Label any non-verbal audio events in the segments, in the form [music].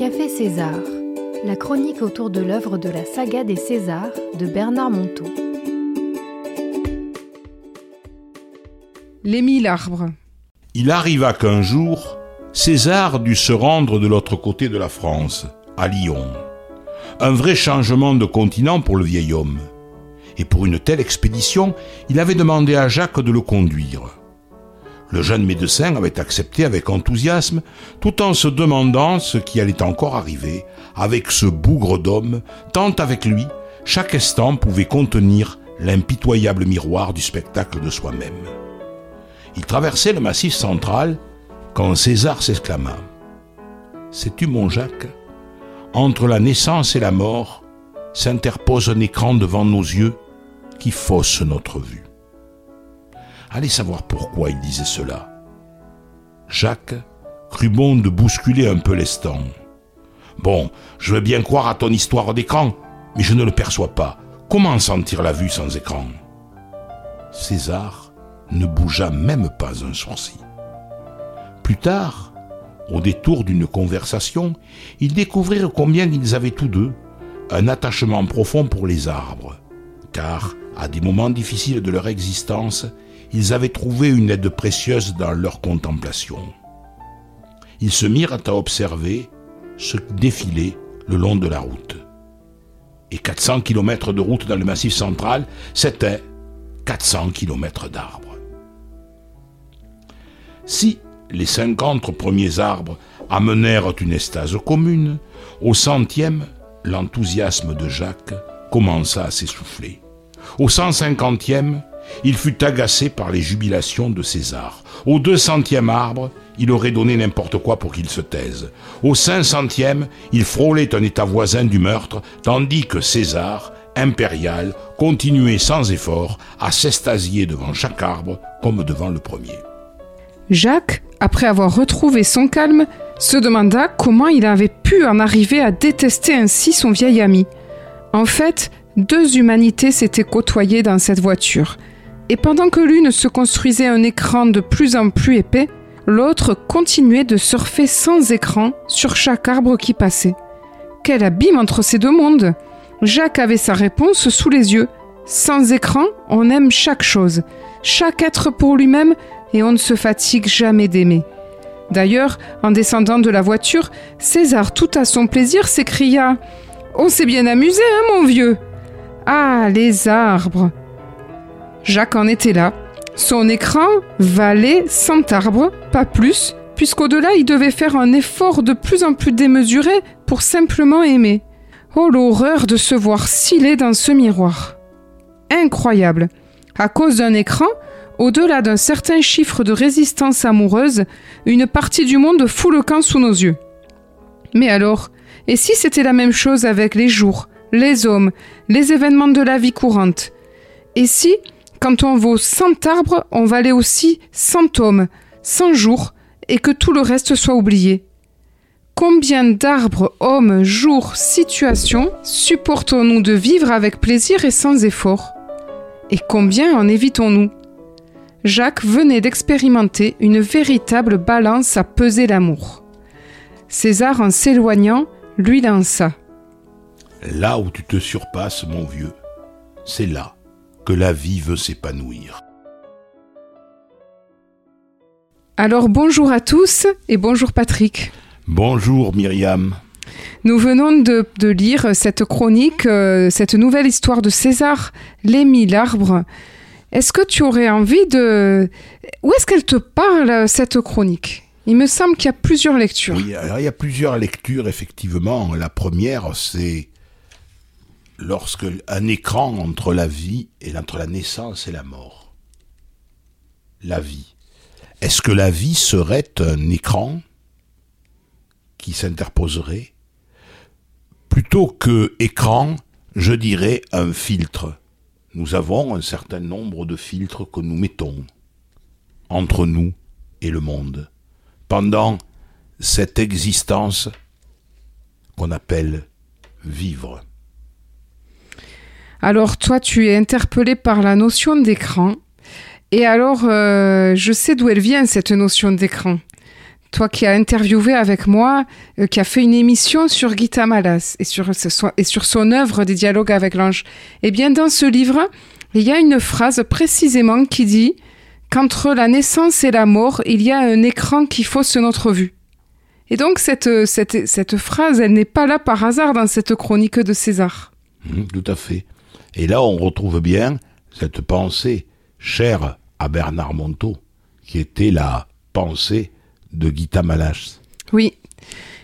Café César, la chronique autour de l'œuvre de la saga des Césars de Bernard Monteau. Les arbres. Il arriva qu'un jour, César dut se rendre de l'autre côté de la France, à Lyon. Un vrai changement de continent pour le vieil homme. Et pour une telle expédition, il avait demandé à Jacques de le conduire. Le jeune médecin avait accepté avec enthousiasme, tout en se demandant ce qui allait encore arriver avec ce bougre d'homme, tant avec lui, chaque instant pouvait contenir l'impitoyable miroir du spectacle de soi-même. Il traversait le massif central quand César s'exclama Sais-tu, mon Jacques Entre la naissance et la mort s'interpose un écran devant nos yeux qui fausse notre vue. Allez savoir pourquoi il disait cela. Jacques crut bon de bousculer un peu l'estan. Bon, je veux bien croire à ton histoire d'écran, mais je ne le perçois pas. Comment sentir la vue sans écran? César ne bougea même pas un sourcil. Plus tard, au détour d'une conversation, ils découvrirent combien ils avaient tous deux un attachement profond pour les arbres, car, à des moments difficiles de leur existence, ils avaient trouvé une aide précieuse dans leur contemplation. Ils se mirent à observer ce défilé le long de la route. Et 400 kilomètres de route dans le massif central, c'était 400 kilomètres d'arbres. Si les 50 premiers arbres amenèrent une estase commune, au centième, l'enthousiasme de Jacques commença à s'essouffler. Au cent cinquantième, il fut agacé par les jubilations de César. Au deux centième arbre, il aurait donné n'importe quoi pour qu'il se taise. Au cinq centième, il frôlait un état voisin du meurtre, tandis que César, impérial, continuait sans effort à s'estasier devant chaque arbre comme devant le premier. Jacques, après avoir retrouvé son calme, se demanda comment il avait pu en arriver à détester ainsi son vieil ami. En fait, deux humanités s'étaient côtoyées dans cette voiture – et pendant que l'une se construisait un écran de plus en plus épais, l'autre continuait de surfer sans écran sur chaque arbre qui passait. Quel abîme entre ces deux mondes Jacques avait sa réponse sous les yeux. Sans écran, on aime chaque chose, chaque être pour lui-même, et on ne se fatigue jamais d'aimer. D'ailleurs, en descendant de la voiture, César, tout à son plaisir, s'écria On s'est bien amusé, hein, mon vieux Ah, les arbres Jacques en était là. Son écran valait 100 arbres, pas plus, puisqu'au-delà il devait faire un effort de plus en plus démesuré pour simplement aimer. Oh l'horreur de se voir sciller dans ce miroir. Incroyable. À cause d'un écran, au-delà d'un certain chiffre de résistance amoureuse, une partie du monde fout le camp sous nos yeux. Mais alors, et si c'était la même chose avec les jours, les hommes, les événements de la vie courante? Et si quand on vaut 100 arbres, on valait aussi 100 hommes, 100 jours, et que tout le reste soit oublié. Combien d'arbres, hommes, jours, situations supportons-nous de vivre avec plaisir et sans effort? Et combien en évitons-nous? Jacques venait d'expérimenter une véritable balance à peser l'amour. César, en s'éloignant, lui lança. Là où tu te surpasses, mon vieux, c'est là que la vie veut s'épanouir. Alors bonjour à tous et bonjour Patrick. Bonjour Myriam. Nous venons de, lire cette chronique, euh, cette nouvelle histoire de César, L'Émile Arbre. Est-ce que tu aurais envie de... Où est-ce qu'elle te parle, cette chronique? Il me semble qu'il y a plusieurs lectures. Oui, il y a plusieurs lectures, effectivement. La première, c'est lorsque un écran entre la vie et entre la naissance et la mort. La vie. Est-ce que la vie serait un écran qui s'interposerait Plutôt que écran, je dirais un filtre? Nous avons un certain nombre de filtres que nous mettons entre nous et le monde pendant cette existence qu'on appelle vivre. Alors toi, tu es interpellé par la notion d'écran. Et alors, euh, je sais d'où elle vient, cette notion d'écran. toi qui as interviewé avec moi, euh, qui a fait une émission sur Gita Malas et sur, son œuvre des dialogues avec l'ange. Eh bien, dans ce livre, il y a une phrase précisément qui dit qu'entre la naissance et la mort, il y a un écran qui fausse notre vue. Et donc cette, cette, cette phrase, elle n'est pas là par hasard dans cette chronique de César. Mmh, tout à fait. Et là, on retrouve bien cette pensée chère à Bernard Monteau, qui était la pensée de Gita Malas. Oui.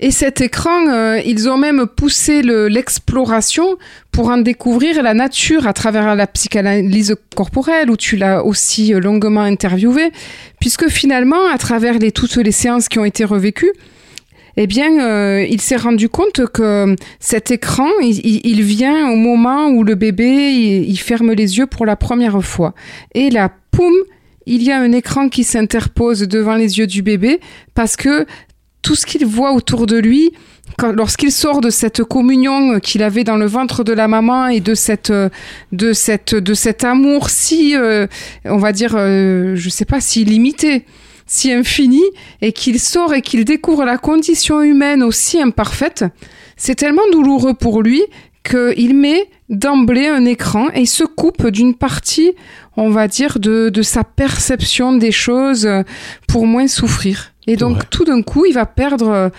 Et cet écran, euh, ils ont même poussé l'exploration pour en découvrir la nature à travers la psychanalyse corporelle, où tu l'as aussi euh, longuement interviewé, puisque finalement, à travers toutes les séances qui ont été revécues, eh bien, euh, il s'est rendu compte que cet écran, il, vient au moment où le bébé, il, ferme les yeux pour la première fois. Et là, poum, il y a un écran qui s'interpose devant les yeux du bébé parce que tout ce qu'il voit autour de lui, lorsqu'il sort de cette communion qu'il avait dans le ventre de la maman et de cette de cette de cet amour si euh, on va dire euh, je sais pas si limité si infini et qu'il sort et qu'il découvre la condition humaine aussi imparfaite, c'est tellement douloureux pour lui qu'il met d'emblée un écran et il se coupe d'une partie, on va dire, de, de, sa perception des choses pour moins souffrir. Et donc tout d'un coup, il va perdre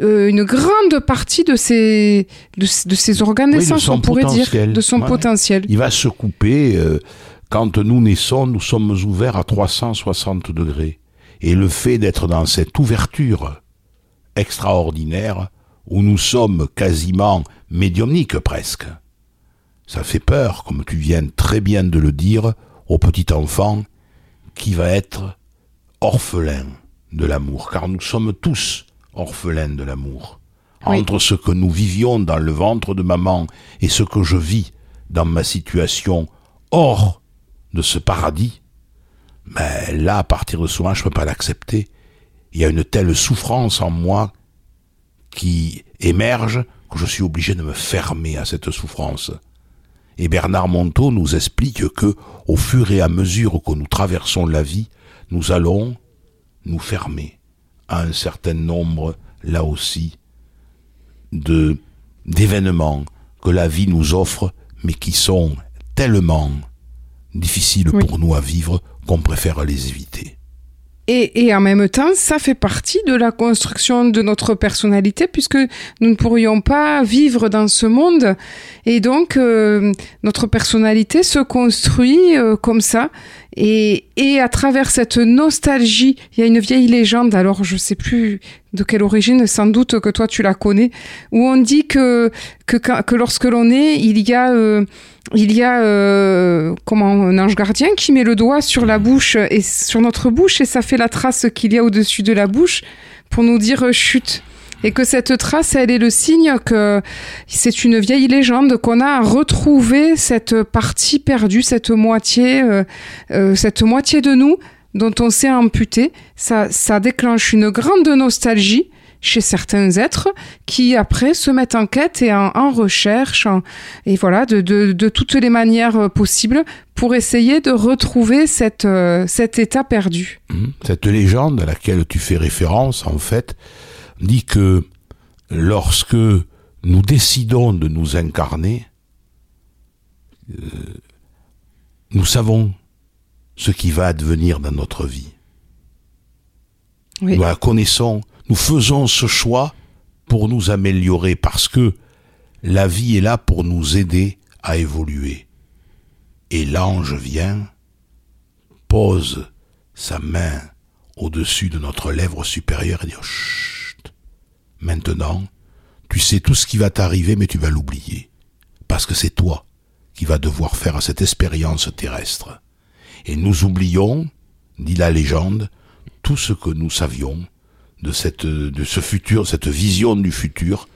euh, une grande partie de ses, de, ses organes naissance, on pourrait dire, de son potentiel. Il va se couper. Euh, quand nous naissons, nous sommes ouverts à 360 degrés. Et le fait d'être dans cette ouverture extraordinaire, où nous sommes quasiment médiumniques presque, ça fait peur, comme tu viens très bien de le dire, au petit enfant qui va être orphelin de l'amour, car nous sommes tous orphelins de l'amour. Entre ce que nous vivions dans le ventre de maman et ce que je vis dans ma situation hors de ce paradis, mais là, à partir de ce moment, je ne peux pas l'accepter. Il y a une telle souffrance en moi qui émerge que je suis obligé de me fermer à cette souffrance. Et Bernard Monteau nous explique que, au fur et à mesure que nous traversons la vie, nous allons nous fermer à un certain nombre, là aussi, de d'événements que la vie nous offre, mais qui sont tellement difficiles pour nous à vivre qu'on préfère les éviter. Et, et, en même temps, ça fait partie de la construction de notre personnalité puisque nous ne pourrions pas vivre dans ce monde. Et donc, euh, notre personnalité se construit euh, comme ça. Et, et à travers cette nostalgie, il y a une vieille légende, alors je sais plus de quelle origine, sans doute que toi tu la connais, où on dit que, que, que lorsque l'on est, il y a... Euh, il y a euh, comment un ange gardien qui met le doigt sur la bouche et sur notre bouche et ça fait la trace qu'il y a au-dessus de la bouche pour nous dire euh, chute et que cette trace elle est le signe que c'est une vieille légende qu'on a retrouvé cette partie perdue cette moitié euh, cette moitié de nous dont on s'est amputé ça ça déclenche une grande nostalgie chez certains êtres qui après se mettent en quête et en, recherche et voilà de, toutes les manières euh, possibles pour essayer de retrouver cette, euh, cet état perdu. Mmh. Cette légende à laquelle tu fais référence en fait dit que lorsque nous décidons de nous incarner, euh, nous savons ce qui va advenir dans notre vie. Nous la connaissons nous faisons ce choix pour nous améliorer parce que la vie est là pour nous aider à évoluer. Et l'ange vient, pose sa main au-dessus de notre lèvre supérieure et dit Chut, maintenant, tu sais tout ce qui va t'arriver, mais tu vas l'oublier. Parce que c'est toi qui vas devoir faire cette expérience terrestre. Et nous oublions, dit la légende, tout ce que nous savions de cette, de ce futur, cette vision du futur,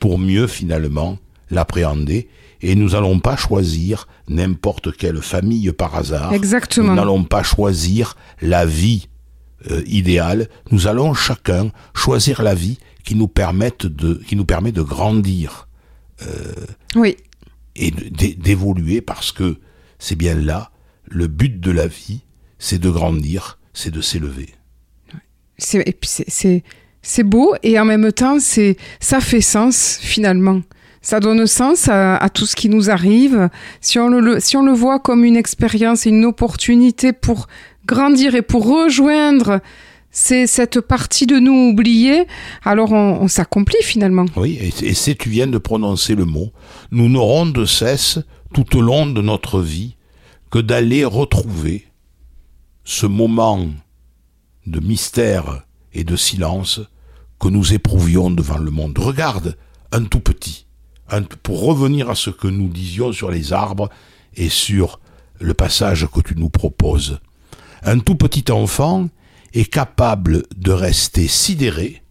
pour mieux finalement l'appréhender. Et nous n'allons pas choisir n'importe quelle famille par hasard. Exactement. Nous n'allons pas choisir la vie euh, idéale. Nous allons chacun choisir la vie qui nous permette de, qui nous permet de grandir. Euh, oui. Et d'évoluer parce que c'est bien là le but de la vie, c'est de grandir, c'est de s'élever. C'est beau et en même temps, c'est ça fait sens finalement. Ça donne sens à, tout ce qui nous arrive. Si on le, si on le voit comme une expérience et une opportunité pour grandir et pour rejoindre c'est cette partie de nous oubliée, alors on, s'accomplit finalement. Oui, et, si tu viens de prononcer le mot, nous n'aurons de cesse tout au long de notre vie que d'aller retrouver ce moment de mystère et de silence que nous éprouvions devant le monde. Regarde, un tout petit, pour revenir à ce que nous disions sur les arbres et sur le passage que tu nous proposes. Un tout petit enfant est capable de rester sidéré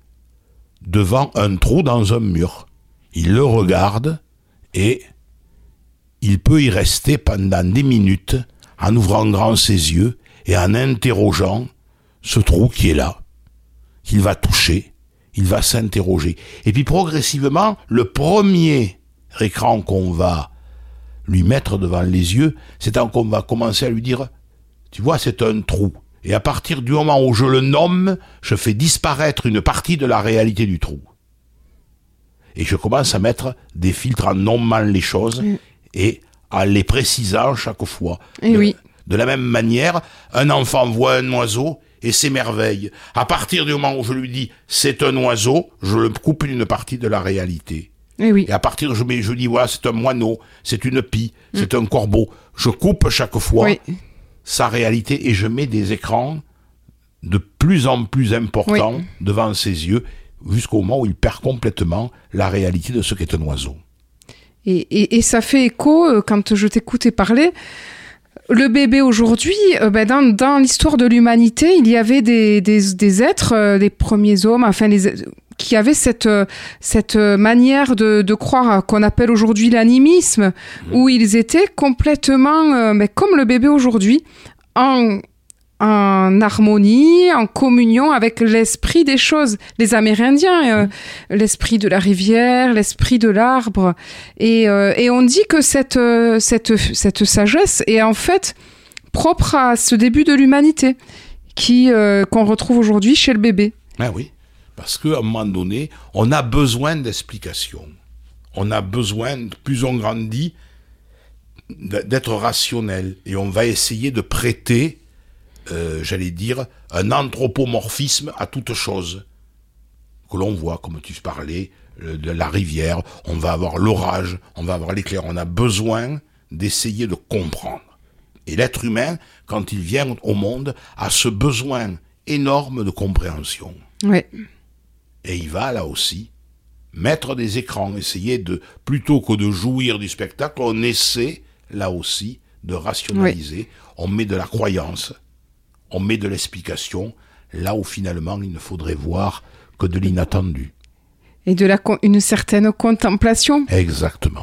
devant un trou dans un mur. Il le regarde et il peut y rester pendant des minutes en ouvrant grand ses yeux et en interrogeant ce trou qui est là, qu'il va toucher, il va s'interroger. Et puis progressivement, le premier écran qu'on va lui mettre devant les yeux, c'est qu'on va commencer à lui dire, tu vois, c'est un trou. Et à partir du moment où je le nomme, je fais disparaître une partie de la réalité du trou. Et je commence à mettre des filtres en nommant les choses mm. et en les précisant chaque fois. Et de, oui. de la même manière, un enfant voit un oiseau et s'émerveille. À partir du moment où je lui dis c'est un oiseau, je le coupe d'une partie de la réalité. Et, oui. et à partir de je, je dis voilà c'est un moineau, c'est une pie, mm. c'est un corbeau. Je coupe chaque fois oui sa réalité et je mets des écrans de plus en plus importants devant ses yeux jusqu'au moment où il perd complètement la réalité de ce qu'est un oiseau. Et, et, ça fait écho euh, quand je t'écoutais parler. Le bébé aujourd'hui, euh, ben dans, dans l'histoire de l'humanité, il y avait des, des, des êtres, euh, les premiers hommes, enfin les, qui avaient cette, cette manière de, de croire qu'on appelle aujourd'hui l'animisme, mmh. où ils étaient complètement, mais comme le bébé aujourd'hui, en, en harmonie, en communion avec l'esprit des choses. Les Amérindiens, euh, l'esprit de la rivière, l'esprit de l'arbre. Et, euh, et, on dit que cette, euh, cette, cette sagesse est en fait propre à ce début de l'humanité qui qu'on retrouve aujourd'hui chez le bébé. Ah oui, parce qu'à un moment donné, on a besoin d'explications. On a besoin, plus on grandit, d'être rationnel et on va essayer de prêter, euh, j'allais dire, un anthropomorphisme à toute chose que l'on voit, comme tu parlais, de la rivière, on va avoir l'orage, on va avoir l'éclair, on a besoin d'essayer de comprendre. Et l'être humain, quand il vient au monde, a ce besoin énorme de compréhension. Ouais. Et il va là aussi mettre des écrans, essayer de, plutôt que de jouir du spectacle, on essaie là aussi, de rationaliser. On met de la croyance, on met de l'explication, là où finalement il ne faudrait voir que de l'inattendu. Et de la une certaine contemplation. Exactement.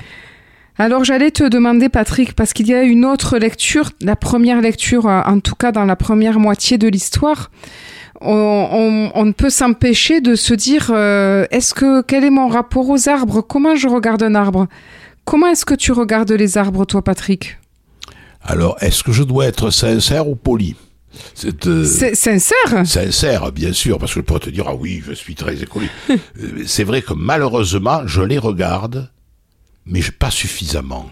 Alors j'allais te demander Patrick, parce qu'il y a une autre lecture, la première lecture, euh, en tout cas dans la première moitié de l'histoire, on, ne peut s'empêcher de se dire, euh, est-ce que quel est mon rapport aux arbres? Comment je regarde un arbre? Comment est-ce que tu regardes les arbres, toi, Patrick? Alors, est-ce que je dois être sincère ou poli? Euh, c'est sincère? Sincère, bien sûr, parce que je pourrais te dire, ah oui, je suis très écolo. [laughs] C'est vrai que malheureusement, je les regarde, mais pas suffisamment.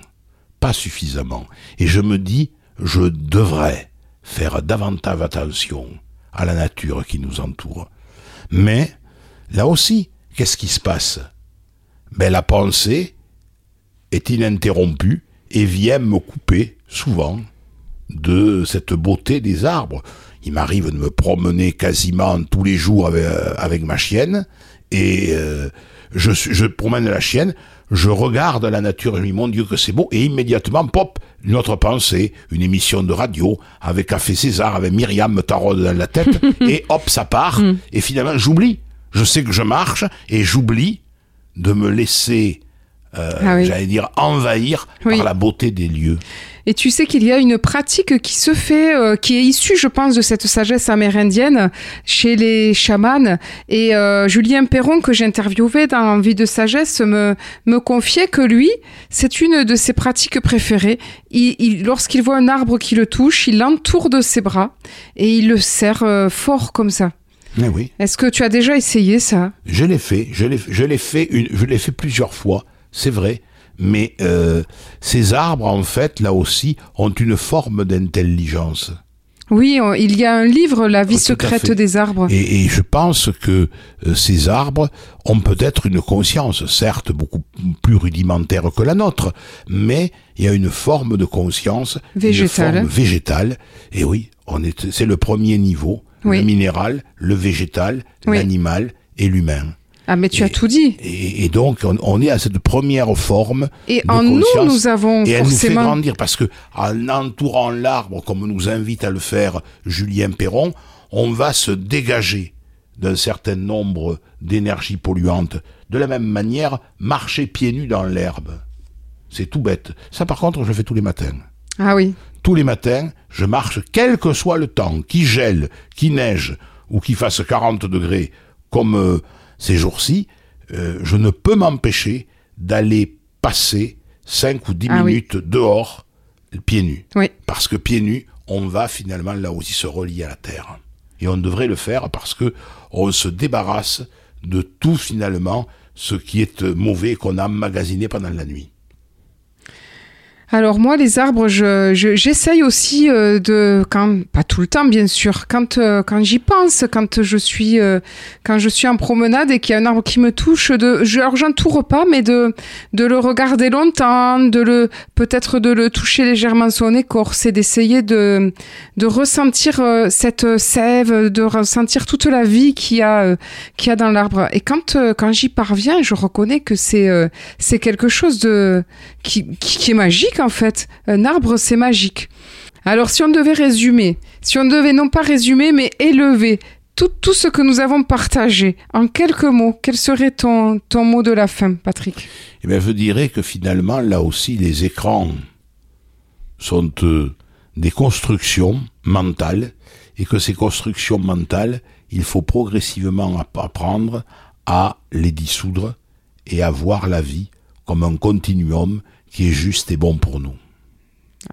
Pas suffisamment. Et je me dis, je devrais faire davantage attention à la nature qui nous entoure. Mais, là aussi, qu'est-ce qui se passe? Ben, la pensée, est ininterrompu et vient me couper souvent de cette beauté des arbres. Il m'arrive de me promener quasiment tous les jours avec, euh, ma chienne et euh, je, je promène la chienne, je regarde la nature et je me dis mon Dieu que c'est beau et immédiatement pop une autre pensée, une émission de radio avec Café César, avec Myriam me taraude dans la tête [laughs] et hop ça part mm. et finalement j'oublie. Je sais que je marche et j'oublie de me laisser euh, ah j'allais dire, envahir par la beauté des lieux. Et tu sais qu'il y a une pratique qui se fait, euh, qui est issue, je pense, de cette sagesse amérindienne chez les chamans. Et euh, Julien Perron, que j'ai interviewé dans Vie de sagesse, me, me confiait que lui, c'est une de ses pratiques préférées. Il, Lorsqu'il voit un arbre qui le touche, il l'entoure de ses bras et il le serre fort comme ça. Oui, Est-ce que tu as déjà essayé ça? Je l'ai fait, je l'ai, fait, je l'ai fait plusieurs fois, c'est vrai. Mais euh, ces arbres, en fait, là aussi, ont une forme d'intelligence. Oui, on- il y a un livre, La vie Oh, à secrète des arbres. Et, et je pense que euh, ces arbres ont peut-être une conscience, certes beaucoup plus rudimentaire que la nôtre, mais il y a une forme de conscience Végétale. une forme végétale. Et oui, on est, c'est le premier niveau, Oui. le minéral, le végétal, Oui. l'animal et l'humain. Ah, mais tu Et- as tout dit. Et, et donc, on, on est à cette première forme Et de en nous, nous avons Et elle nous fait grandir parce que en entourant l'arbre, comme nous invite à le faire Julien Perron, on va se dégager d'un certain nombre d'énergies polluantes. De la même manière, marcher pieds nus dans l'herbe. C'est tout bête. Ça, par contre, je le fais tous les matins. Ah oui. Tous les matins, je marche, quel que soit le temps, qu'il gèle, qu'il neige, ou qu'il fasse 40 degrés, comme euh, ces jours-ci, euh, je ne peux m'empêcher d'aller passer 5 ou 10 Ah oui. minutes dehors, pieds nus. Oui. Parce que pieds nus, on va finalement là aussi se relier à la terre. Et on devrait le faire parce que on se débarrasse de tout finalement ce qui est mauvais qu'on a emmagasiné pendant la nuit. Alors moi, les arbres, je, je- j'essaye aussi euh, de, quand, pas tout le temps bien sûr, quand euh, quand j'y pense, quand je suis euh, quand je suis en promenade et qu'il y a un arbre qui me touche, de, je, alors j'entoure pas, mais de de le regarder longtemps, de le peut-être de le toucher légèrement son écorce et d'essayer de de ressentir cette sève, de ressentir toute la vie qu'il y a qu'il a dans l'arbre. Et quand quand j'y parviens, je reconnais que c'est c'est quelque chose de qui, qui est magique en fait. Un arbre, c'est magique. Alors si on devait résumer, si on devait non pas résumer, mais élever tout, tout ce que nous avons partagé en quelques mots, quel serait ton, ton mot de la fin, Patrick? Eh bien, je dirais que finalement, là aussi, les écrans sont euh, des constructions mentales et que ces constructions mentales, il faut progressivement app- apprendre à les dissoudre et à voir la vie comme un continuum qui est juste et bon pour nous.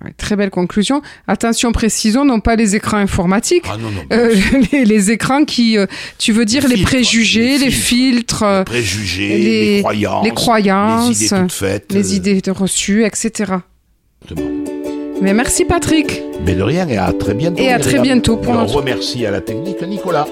Ouais, Très belle conclusion. Attention, précisons, non pas les écrans informatiques. Ah non, non, euh, [laughs] les, les écrans qui, euh, tu veux dire, Les les filtres, préjugés, les les filtres, euh, les préjugés, croyances, les croyances, les idées toutes faites. les euh, idées reçues, etc. exactement. Mais merci, Patrick. Mais de rien et à très bientôt. Et à très bientôt pour Et on notre- remercie à la technique Nicolas.